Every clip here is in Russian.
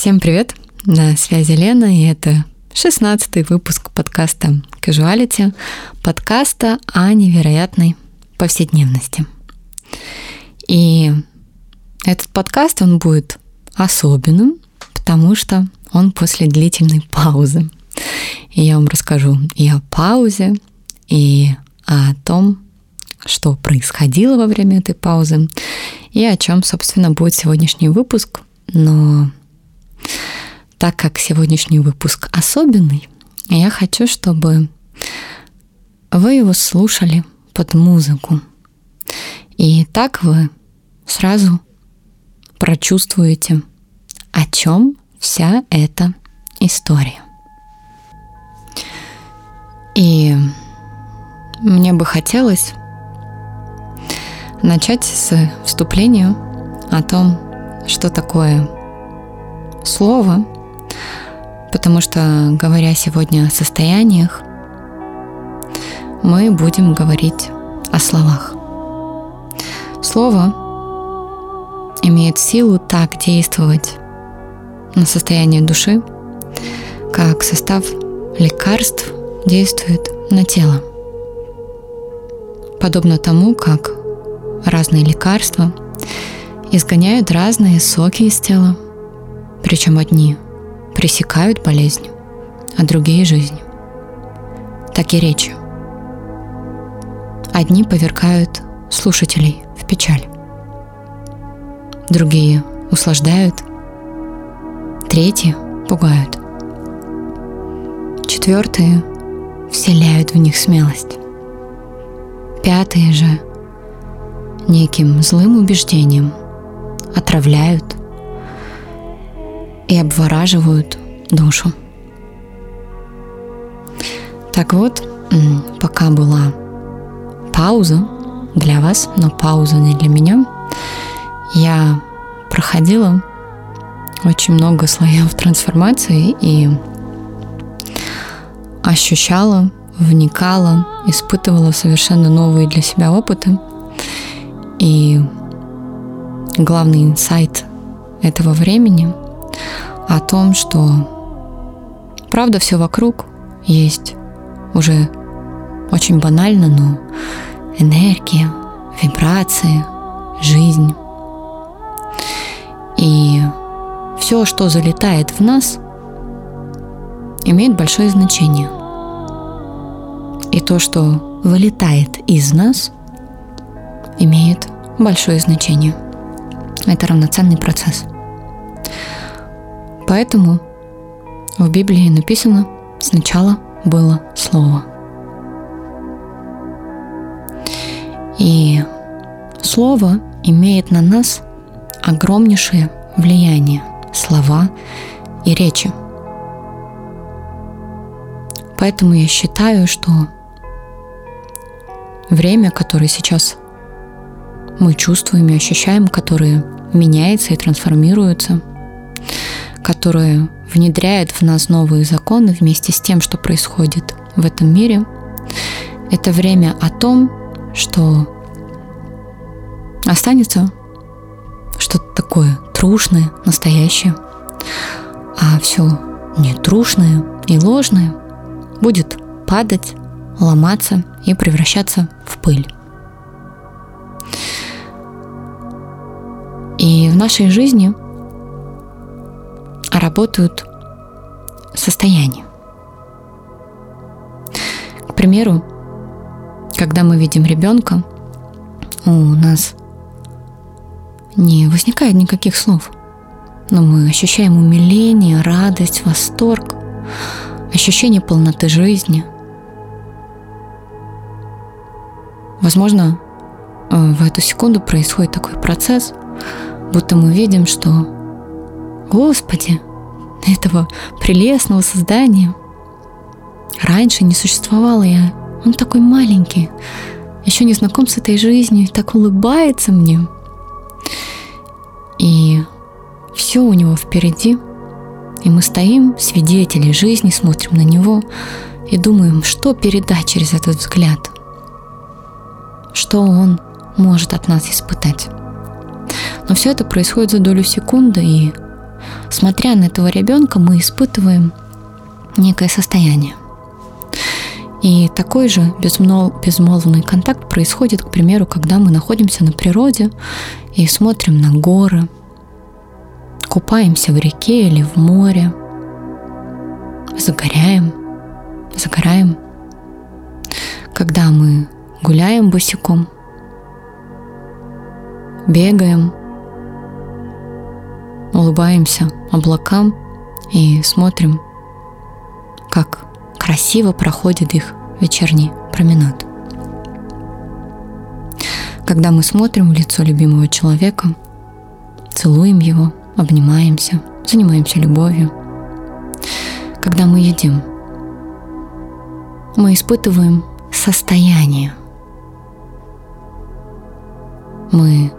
Всем привет! На связи Лена, и это 16 выпуск подкаста Casuality, подкаста о невероятной повседневности. И этот подкаст, он будет особенным, потому что он после длительной паузы. И я вам расскажу и о паузе, и о том, что происходило во время этой паузы, и о чем, собственно, будет сегодняшний выпуск. Но так как сегодняшний выпуск особенный, я хочу, чтобы вы его слушали под музыку. И так вы сразу прочувствуете, о чем вся эта история. И мне бы хотелось начать с вступления о том, что такое слово – потому что, говоря сегодня о состояниях, мы будем говорить о словах. Слово имеет силу так действовать на состояние души, как состав лекарств действует на тело. Подобно тому, как разные лекарства изгоняют разные соки из тела, причем одни пресекают болезнь, а другие – жизнь. Так и речи. Одни повергают слушателей в печаль, другие услаждают, третьи пугают, четвертые вселяют в них смелость, пятые же неким злым убеждением отравляют и обвораживают душу. Так вот, пока была пауза для вас, но пауза не для меня, я проходила очень много слоев трансформации и ощущала, вникала, испытывала совершенно новые для себя опыты. И главный инсайт этого времени о том, что правда все вокруг есть уже очень банально, но энергия, вибрации, жизнь. И все, что залетает в нас, имеет большое значение. И то, что вылетает из нас, имеет большое значение. Это равноценный процесс. Поэтому в Библии написано «сначала было Слово». И Слово имеет на нас огромнейшее влияние, слова и речи. Поэтому я считаю, что время, которое сейчас мы чувствуем и ощущаем, которое меняется и трансформируется – которое внедряет в нас новые законы вместе с тем, что происходит в этом мире, это время о том, что останется что-то такое трушное, настоящее, а все нетрушное и ложное будет падать, ломаться и превращаться в пыль. И в нашей жизни – работают состояния. К примеру, когда мы видим ребенка, у нас не возникает никаких слов, но мы ощущаем умиление, радость, восторг, ощущение полноты жизни. Возможно, э, в эту секунду происходит такой процесс, будто мы видим, что Господи, этого прелестного создания. Раньше не существовало я. Он такой маленький, еще не знаком с этой жизнью, так улыбается мне. И все у него впереди. И мы стоим, свидетели жизни, смотрим на него и думаем, что передать через этот взгляд. Что он может от нас испытать. Но все это происходит за долю секунды, и смотря на этого ребенка, мы испытываем некое состояние. И такой же безмолвный контакт происходит, к примеру, когда мы находимся на природе и смотрим на горы, купаемся в реке или в море, загоряем, загораем. Когда мы гуляем босиком, бегаем, улыбаемся облакам и смотрим, как красиво проходит их вечерний променад. Когда мы смотрим в лицо любимого человека, целуем его, обнимаемся, занимаемся любовью. Когда мы едим, мы испытываем состояние. Мы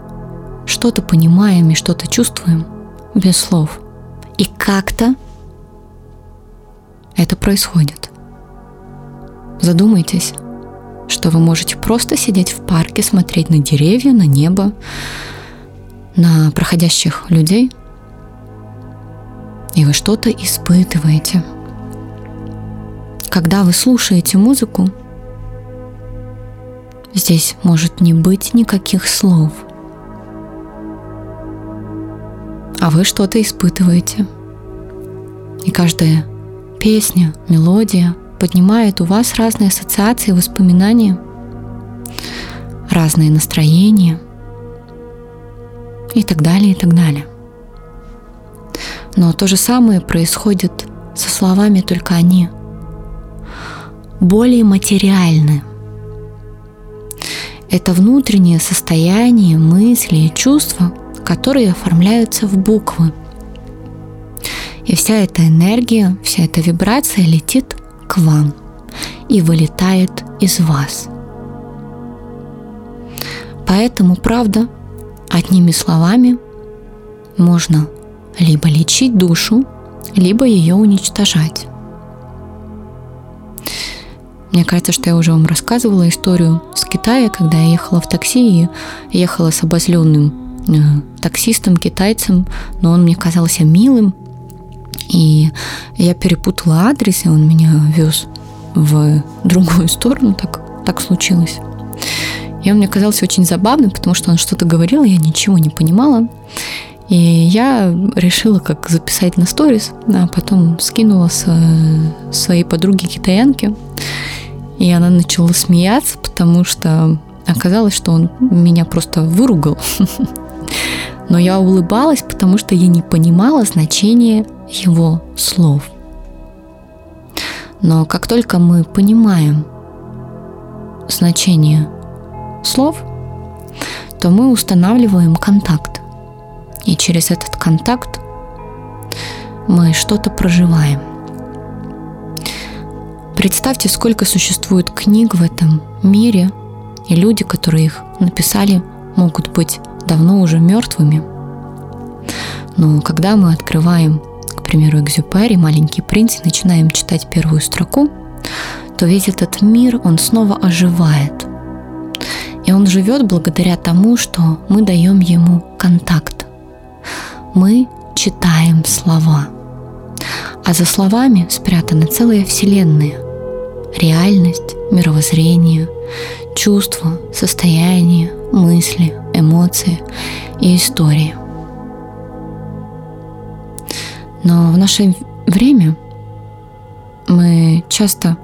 что-то понимаем и что-то чувствуем без слов. И как-то это происходит. Задумайтесь, что вы можете просто сидеть в парке, смотреть на деревья, на небо, на проходящих людей, и вы что-то испытываете. Когда вы слушаете музыку, здесь может не быть никаких слов, а вы что-то испытываете. И каждая песня, мелодия поднимает у вас разные ассоциации, воспоминания, разные настроения и так далее, и так далее. Но то же самое происходит со словами, только они более материальны. Это внутреннее состояние, мысли и чувства, которые оформляются в буквы. И вся эта энергия, вся эта вибрация летит к вам и вылетает из вас. Поэтому, правда, одними словами можно либо лечить душу, либо ее уничтожать. Мне кажется, что я уже вам рассказывала историю с Китая, когда я ехала в такси и ехала с обозленным таксистом, китайцем, но он мне казался милым, и я перепутала адрес, и он меня вез в другую сторону, так, так случилось. И он мне казался очень забавным, потому что он что-то говорил, я ничего не понимала. И я решила как записать на сторис, а потом скинула с своей подруги китаянки. И она начала смеяться, потому что оказалось, что он меня просто выругал. Но я улыбалась, потому что я не понимала значения его слов. Но как только мы понимаем значение слов, то мы устанавливаем контакт. И через этот контакт мы что-то проживаем. Представьте, сколько существует книг в этом мире, и люди, которые их написали, могут быть давно уже мертвыми. Но когда мы открываем примеру, Экзюпери, «Маленький принц», и начинаем читать первую строку, то весь этот мир, он снова оживает. И он живет благодаря тому, что мы даем ему контакт. Мы читаем слова. А за словами спрятаны целые вселенные. Реальность, мировоззрение, чувства, состояние, мысли, эмоции и истории. Но в наше время мы часто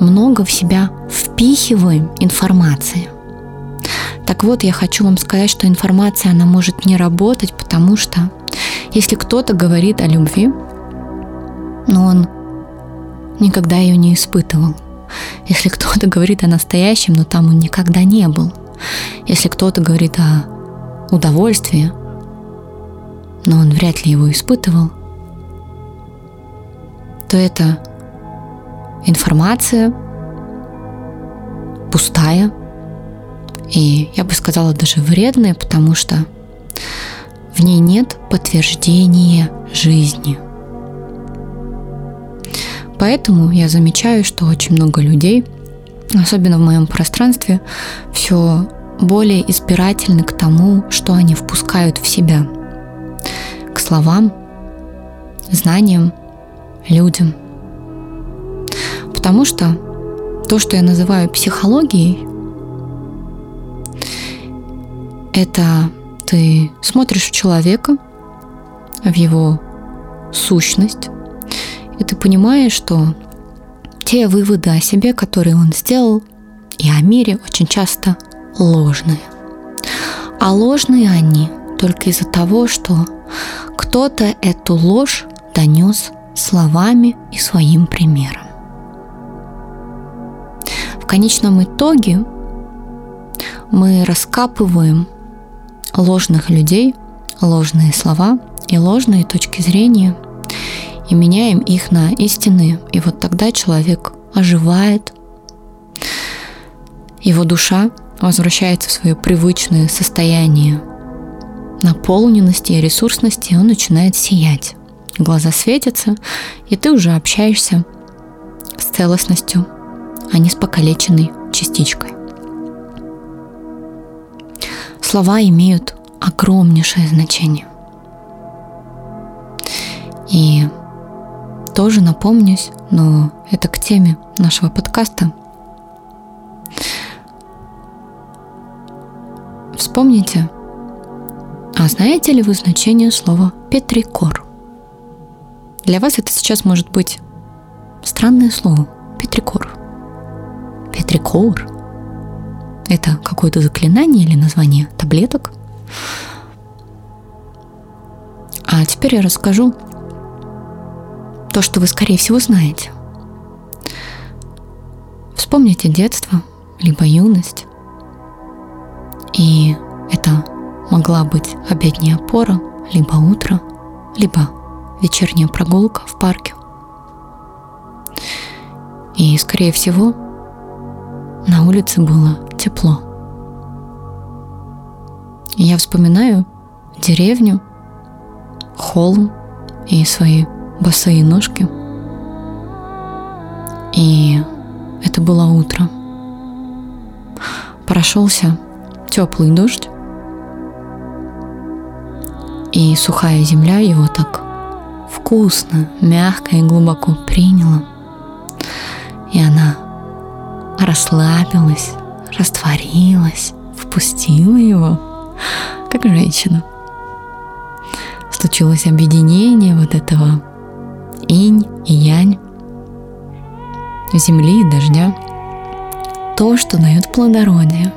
много в себя впихиваем информации. Так вот, я хочу вам сказать, что информация, она может не работать, потому что если кто-то говорит о любви, но он никогда ее не испытывал. Если кто-то говорит о настоящем, но там он никогда не был. Если кто-то говорит о удовольствии, но он вряд ли его испытывал, то это информация пустая и, я бы сказала, даже вредная, потому что в ней нет подтверждения жизни. Поэтому я замечаю, что очень много людей, особенно в моем пространстве, все более избирательны к тому, что они впускают в себя – словам, знаниям, людям. Потому что то, что я называю психологией, это ты смотришь в человека, в его сущность, и ты понимаешь, что те выводы о себе, которые он сделал, и о мире очень часто ложные. А ложные они только из-за того, что кто-то эту ложь донес словами и своим примером. В конечном итоге мы раскапываем ложных людей, ложные слова и ложные точки зрения и меняем их на истинные. И вот тогда человек оживает, его душа возвращается в свое привычное состояние наполненности и ресурсности, он начинает сиять. Глаза светятся, и ты уже общаешься с целостностью, а не с покалеченной частичкой. Слова имеют огромнейшее значение. И тоже напомнюсь, но это к теме нашего подкаста. Вспомните, а знаете ли вы значение слова «петрикор»? Для вас это сейчас может быть странное слово «петрикор». Петрикор – это какое-то заклинание или название таблеток? А теперь я расскажу то, что вы, скорее всего, знаете. Вспомните детство, либо юность. И это могла быть обедняя опора, либо утро, либо вечерняя прогулка в парке. И, скорее всего, на улице было тепло. Я вспоминаю деревню, холм и свои босые ножки. И это было утро. Прошелся теплый дождь, и сухая земля его так вкусно, мягко и глубоко приняла. И она расслабилась, растворилась, впустила его, как женщина. Случилось объединение вот этого инь и янь, земли и дождя, то, что дает плодородие.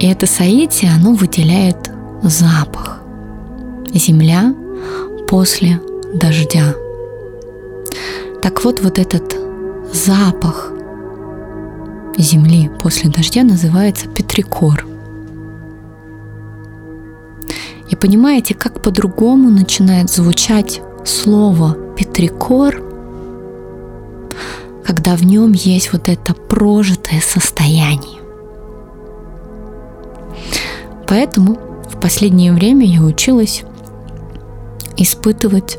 И это соитие, оно выделяет запах. Земля после дождя. Так вот, вот этот запах земли после дождя называется петрикор. И понимаете, как по-другому начинает звучать слово петрикор, когда в нем есть вот это прожитое состояние. Поэтому в последнее время я училась испытывать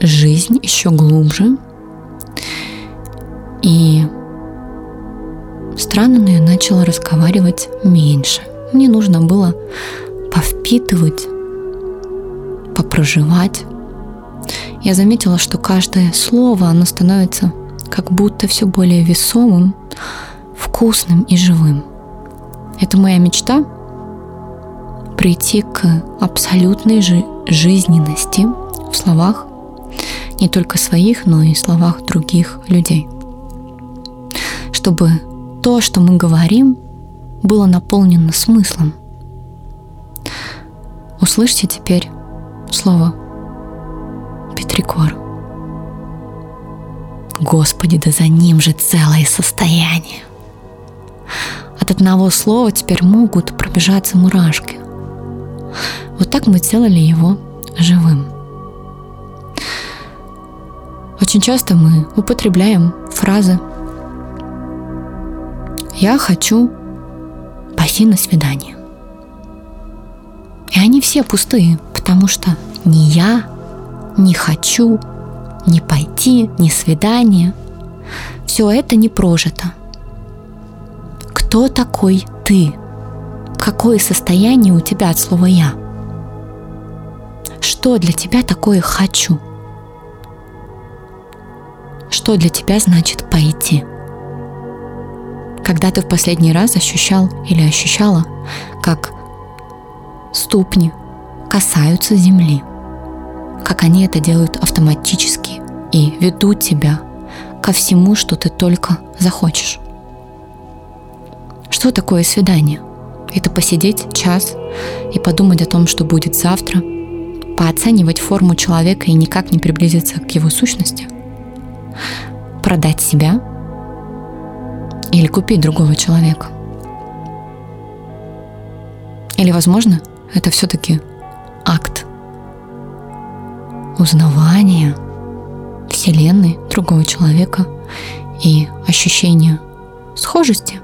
жизнь еще глубже. И странно, но я начала разговаривать меньше. Мне нужно было повпитывать, попроживать. Я заметила, что каждое слово, оно становится как будто все более весомым, вкусным и живым. Это моя мечта прийти к абсолютной же жизненности в словах не только своих, но и словах других людей. Чтобы то, что мы говорим, было наполнено смыслом. Услышьте теперь слово Петрикор. Господи, да за ним же целое состояние. От одного слова теперь могут пробежаться мурашки. Вот так мы сделали его живым. Очень часто мы употребляем фразы «Я хочу пойти на свидание». И они все пустые, потому что ни я, не хочу, не пойти, ни свидание. Все это не прожито. Кто такой ты? Какое состояние у тебя от слова «я»? Что для тебя такое «хочу»? Что для тебя значит «пойти»? Когда ты в последний раз ощущал или ощущала, как ступни касаются земли, как они это делают автоматически и ведут тебя ко всему, что ты только захочешь. Что такое свидание? Это посидеть час и подумать о том, что будет завтра, пооценивать форму человека и никак не приблизиться к его сущности, продать себя или купить другого человека. Или, возможно, это все-таки акт узнавания Вселенной другого человека и ощущения схожести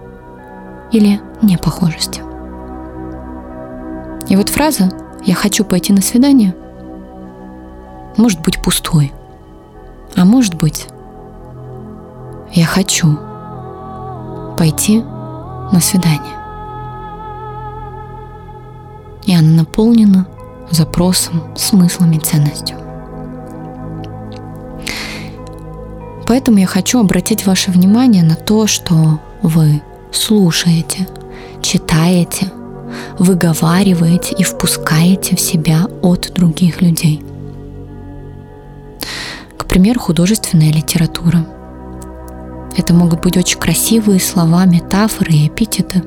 или непохожести. И вот фраза «я хочу пойти на свидание» может быть пустой, а может быть «я хочу пойти на свидание». И она наполнена запросом, смыслом и ценностью. Поэтому я хочу обратить ваше внимание на то, что вы слушаете, читаете, выговариваете и впускаете в себя от других людей. К примеру, художественная литература. Это могут быть очень красивые слова, метафоры и эпитеты.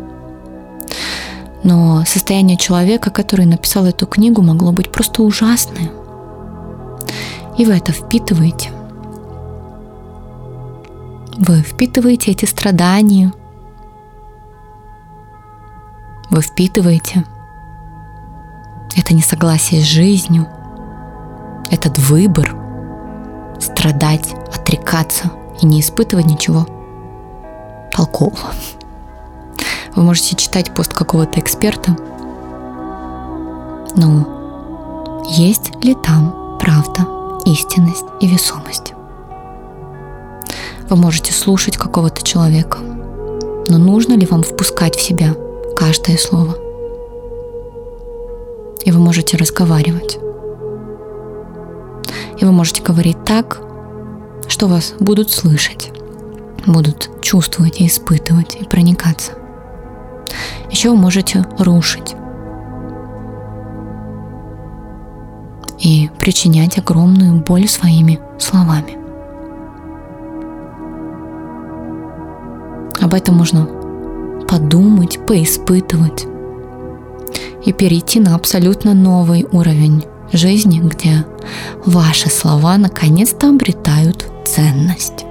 Но состояние человека, который написал эту книгу, могло быть просто ужасное. И вы это впитываете. Вы впитываете эти страдания, вы впитываете это несогласие с жизнью, этот выбор страдать, отрекаться и не испытывать ничего толкового. Вы можете читать пост какого-то эксперта, но есть ли там правда, истинность и весомость? Вы можете слушать какого-то человека, но нужно ли вам впускать в себя каждое слово. И вы можете разговаривать. И вы можете говорить так, что вас будут слышать, будут чувствовать и испытывать и проникаться. Еще вы можете рушить и причинять огромную боль своими словами. Об этом можно подумать, поиспытывать и перейти на абсолютно новый уровень жизни, где ваши слова наконец-то обретают ценность.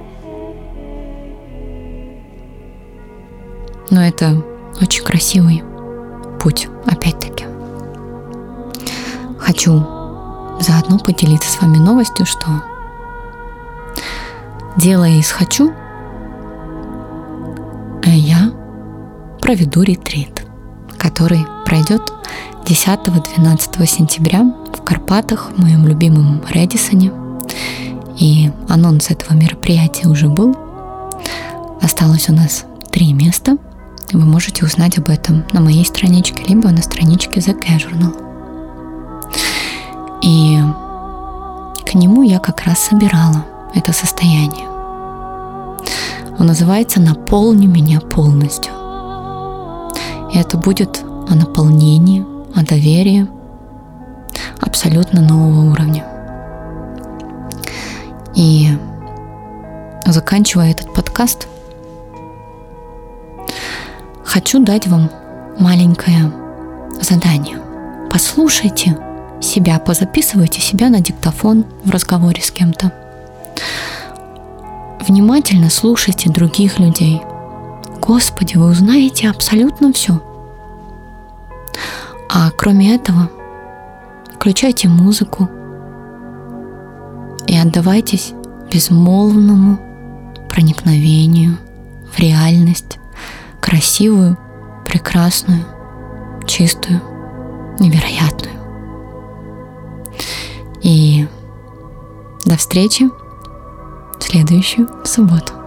Но это очень красивый путь, опять-таки. Хочу заодно поделиться с вами новостью, что делая из «хочу», я проведу ретрит, который пройдет 10-12 сентября в Карпатах, в моем любимом Редисоне. И анонс этого мероприятия уже был. Осталось у нас три места. Вы можете узнать об этом на моей страничке, либо на страничке The Casual. И к нему я как раз собирала это состояние. Он называется «Наполни меня полностью». И это будет о наполнении, о доверии абсолютно нового уровня. И заканчивая этот подкаст, хочу дать вам маленькое задание. Послушайте себя, позаписывайте себя на диктофон в разговоре с кем-то. Внимательно слушайте других людей – Господи, вы узнаете абсолютно все. А кроме этого, включайте музыку и отдавайтесь безмолвному проникновению в реальность, красивую, прекрасную, чистую, невероятную. И до встречи в следующую субботу.